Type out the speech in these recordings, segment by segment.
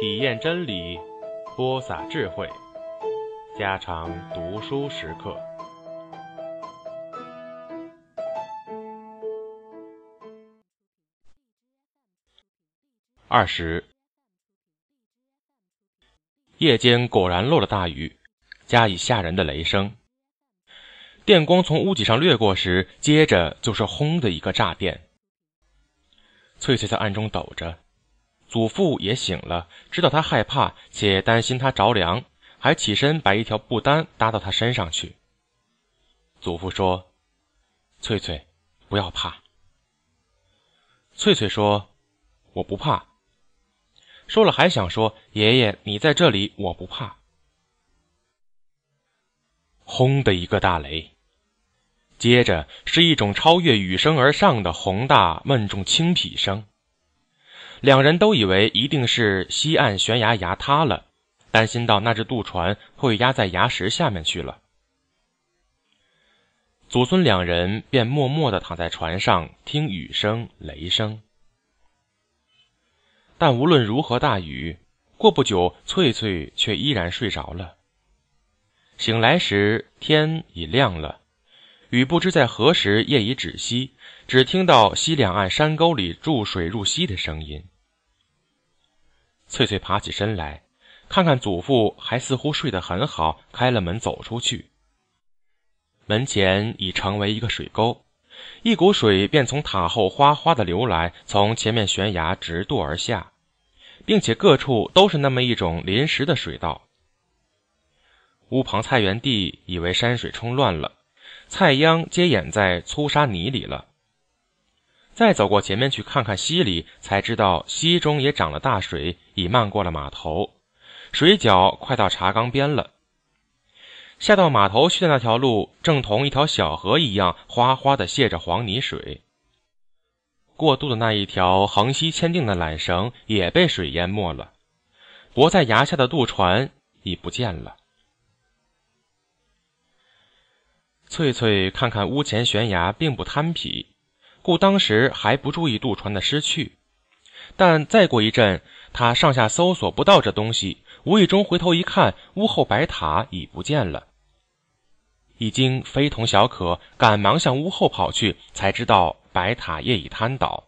体验真理，播撒智慧，家常读书时刻。二十，夜间果然落了大雨，加以吓人的雷声。电光从屋脊上掠过时，接着就是轰的一个炸电。翠翠在暗中抖着，祖父也醒了，知道他害怕，且担心他着凉，还起身把一条布单搭到他身上去。祖父说：“翠翠，不要怕。”翠翠说：“我不怕。”说了还想说：“爷爷，你在这里，我不怕。”轰的一个大雷，接着是一种超越雨声而上的宏大闷重轻劈声。两人都以为一定是西岸悬崖崖塌了，担心到那只渡船会压在崖石下面去了。祖孙两人便默默地躺在船上听雨声、雷声。但无论如何大雨，过不久，翠翠却依然睡着了。醒来时，天已亮了，雨不知在何时夜已止息，只听到西两岸山沟里注水入溪的声音。翠翠爬起身来，看看祖父还似乎睡得很好，开了门走出去。门前已成为一个水沟，一股水便从塔后哗哗的流来，从前面悬崖直渡而下，并且各处都是那么一种临时的水道。屋旁菜园地以为山水冲乱了，菜秧皆掩在粗沙泥里了。再走过前面去看看溪里，才知道溪中也涨了大水，已漫过了码头，水脚快到茶缸边了。下到码头去的那条路，正同一条小河一样，哗哗的泄着黄泥水。过渡的那一条横溪牵定的缆绳也被水淹没了，泊在崖下的渡船已不见了。翠翠看看屋前悬崖，并不贪皮，故当时还不注意渡船的失去。但再过一阵，他上下搜索不到这东西，无意中回头一看，屋后白塔已不见了。已经非同小可，赶忙向屋后跑去，才知道白塔业已瘫倒，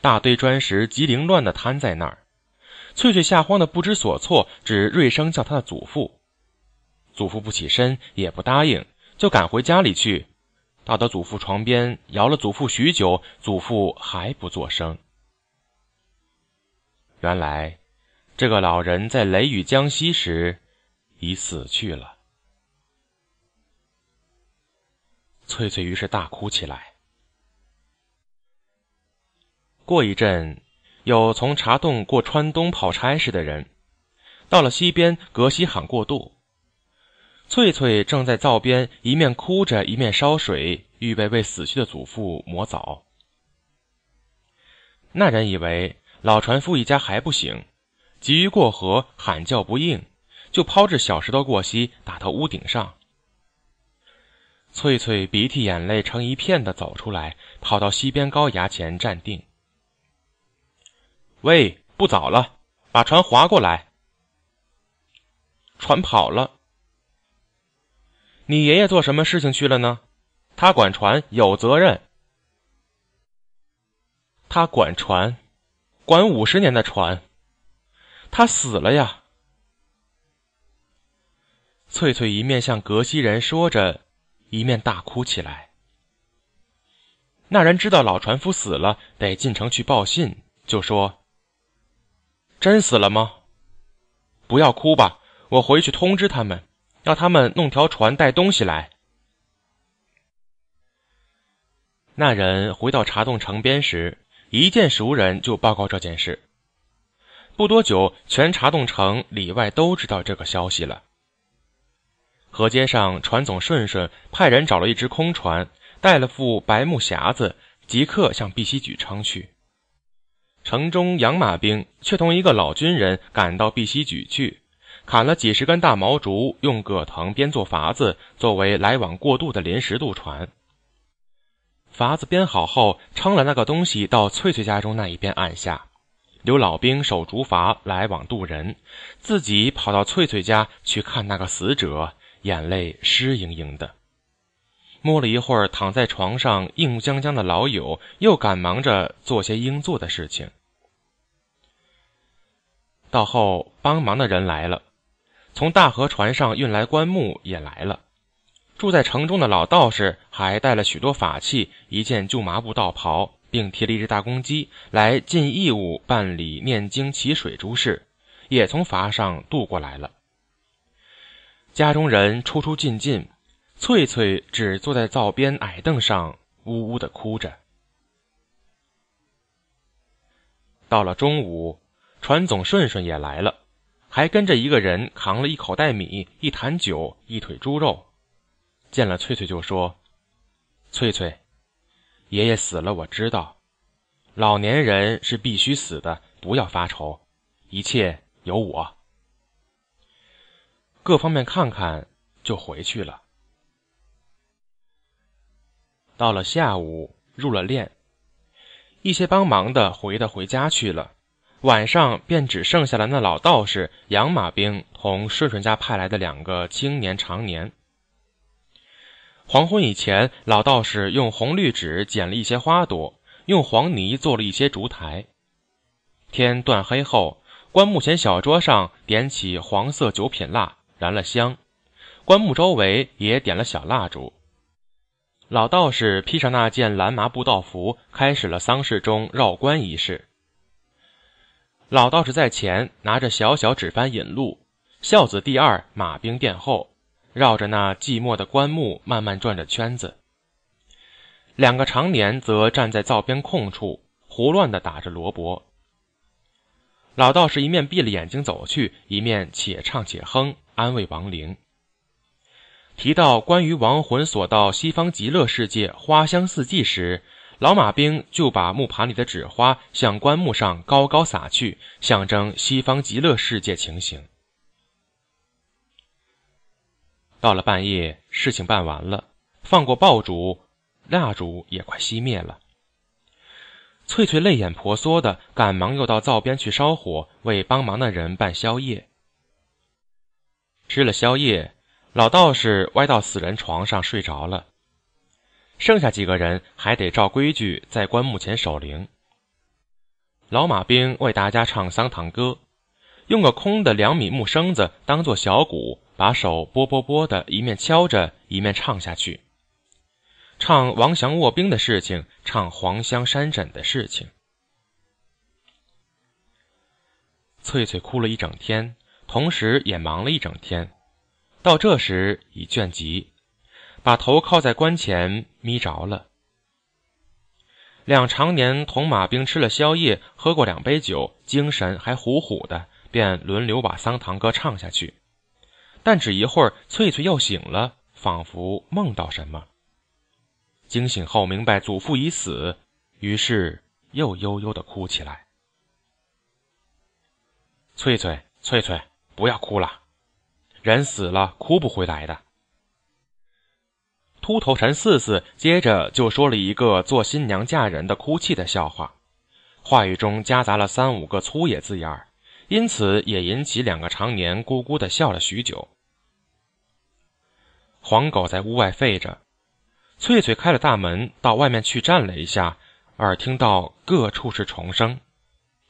大堆砖石极凌乱的摊在那儿。翠翠吓慌的不知所措，只锐声叫他的祖父。祖父不起身，也不答应。就赶回家里去，到得祖父床边，摇了祖父许久，祖父还不作声。原来，这个老人在雷雨将息时已死去了。翠翠于是大哭起来。过一阵，有从茶洞过川东跑差事的人，到了溪边隔溪喊过渡。翠翠正在灶边，一面哭着，一面烧水，预备为死去的祖父磨澡。那人以为老船夫一家还不醒，急于过河，喊叫不应，就抛掷小石头过溪，打到屋顶上。翠翠鼻涕眼泪成一片的走出来，跑到溪边高崖前站定。喂，不早了，把船划过来。船跑了。你爷爷做什么事情去了呢？他管船有责任。他管船，管五十年的船。他死了呀！翠翠一面向格西人说着，一面大哭起来。那人知道老船夫死了，得进城去报信，就说：“真死了吗？不要哭吧，我回去通知他们。”要他们弄条船带东西来。那人回到茶洞城边时，一见熟人就报告这件事。不多久，全茶洞城里外都知道这个消息了。河街上，船总顺顺派人找了一只空船，带了副白木匣子，即刻向碧溪举撑去。城中养马兵却同一个老军人赶到碧溪举去。砍了几十根大毛竹，用葛藤编做筏子，作为来往过渡的临时渡船。筏子编好后，撑了那个东西到翠翠家中那一边岸下，留老兵守竹筏来往渡人，自己跑到翠翠家去看那个死者，眼泪湿盈盈的。摸了一会儿躺在床上硬僵僵的老友，又赶忙着做些应做的事情。到后帮忙的人来了，从大河船上运来棺木也来了。住在城中的老道士还带了许多法器、一件旧麻布道袍，并提了一只大公鸡来尽义务办理念经祈水诸事，也从筏上渡过来了。家中人出出进进，翠翠只坐在灶边矮凳上，呜呜的哭着。到了中午。船总顺顺也来了，还跟着一个人扛了一口袋米、一坛酒、一腿猪肉。见了翠翠就说：“翠翠，爷爷死了，我知道。老年人是必须死的，不要发愁，一切有我。各方面看看就回去了。”到了下午，入了殓，一些帮忙的回的回家去了。晚上便只剩下了那老道士杨马兵同顺顺家派来的两个青年长年。黄昏以前，老道士用红绿纸剪了一些花朵，用黄泥做了一些烛台。天断黑后，棺木前小桌上点起黄色九品蜡，燃了香。棺木周围也点了小蜡烛。老道士披上那件蓝麻布道服，开始了丧事中绕棺仪式。老道士在前，拿着小小纸幡引路；孝子第二，马兵殿后，绕着那寂寞的棺木慢慢转着圈子。两个长年则站在灶边空处，胡乱地打着萝卜。老道士一面闭了眼睛走去，一面且唱且哼，安慰亡灵。提到关于亡魂所到西方极乐世界花香四季时，老马兵就把木盘里的纸花向棺木上高高撒去，象征西方极乐世界情形。到了半夜，事情办完了，放过爆竹，蜡烛也快熄灭了。翠翠泪眼婆娑的，赶忙又到灶边去烧火，为帮忙的人办宵夜。吃了宵夜，老道士歪到死人床上睡着了。剩下几个人还得照规矩在棺木前守灵。老马兵为大家唱丧堂歌，用个空的两米木生子当做小鼓，把手拨拨拨的，一面敲着，一面唱下去。唱王祥卧冰的事情，唱黄香山枕的事情。翠翠哭了一整天，同时也忙了一整天，到这时已倦极。把头靠在棺前，眯着了。两常年同马兵吃了宵夜，喝过两杯酒，精神还虎虎的，便轮流把丧堂歌唱下去。但只一会儿，翠翠又醒了，仿佛梦到什么。惊醒后明白祖父已死，于是又悠悠的哭起来。翠翠，翠翠，不要哭了，人死了，哭不回来的。秃头陈四四接着就说了一个做新娘嫁人的哭泣的笑话，话语中夹杂了三五个粗野字眼因此也引起两个常年咕咕的笑了许久。黄狗在屋外吠着，翠翠开了大门到外面去站了一下，耳听到各处是虫声，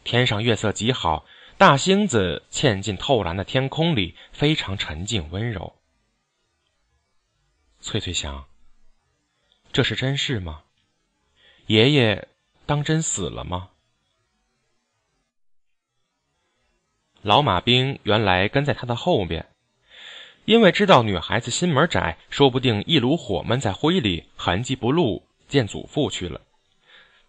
天上月色极好，大星子嵌进透蓝的天空里，非常沉静温柔。翠翠想：“这是真事吗？爷爷当真死了吗？”老马兵原来跟在他的后边，因为知道女孩子心门窄，说不定一炉火闷在灰里，痕迹不露，见祖父去了。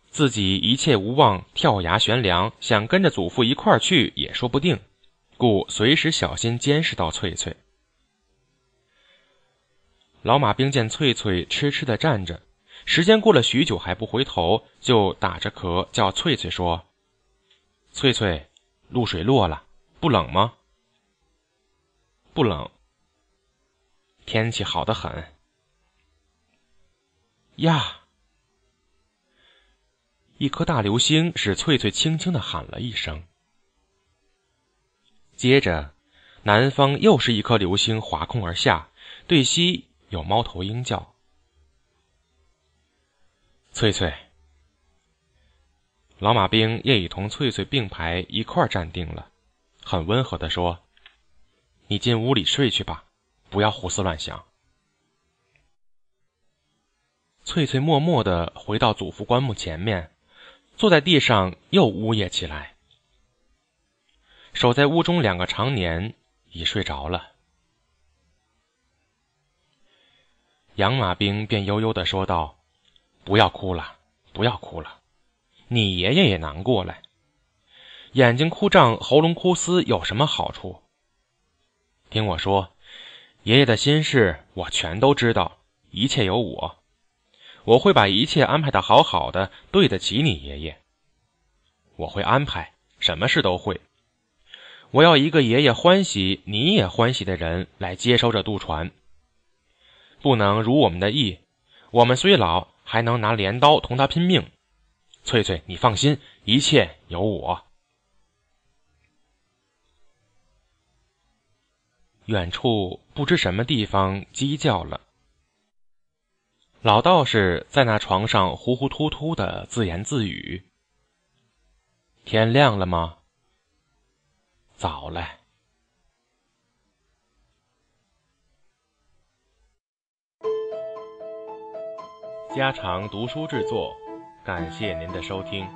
自己一切无望，跳崖悬梁，想跟着祖父一块儿去也说不定，故随时小心监视到翠翠。老马兵见翠翠痴痴的站着，时间过了许久还不回头，就打着壳叫翠翠说：“翠翠，露水落了，不冷吗？”“不冷。”“天气好得很。”“呀，一颗大流星使翠翠轻轻的喊了一声。接着，南方又是一颗流星划空而下，对西有猫头鹰叫。翠翠，老马兵也已同翠翠并排一块站定了，很温和的说：“你进屋里睡去吧，不要胡思乱想。”翠翠默默的回到祖父棺木前面，坐在地上又呜咽起来。守在屋中两个长年已睡着了，养马兵便悠悠的说道：“不要哭了，不要哭了，你爷爷也难过了。眼睛哭胀，喉咙哭嘶，有什么好处？听我说，爷爷的心事我全都知道，一切有我，我会把一切安排的好好的，对得起你爷爷。我会安排，什么事都会。”我要一个爷爷欢喜，你也欢喜的人来接收这渡船。不能如我们的意，我们虽老，还能拿镰刀同他拼命。翠翠，你放心，一切有我。远处不知什么地方鸡叫了，老道士在那床上糊糊涂涂的自言自语：“天亮了吗？”早了。家常读书制作，感谢您的收听。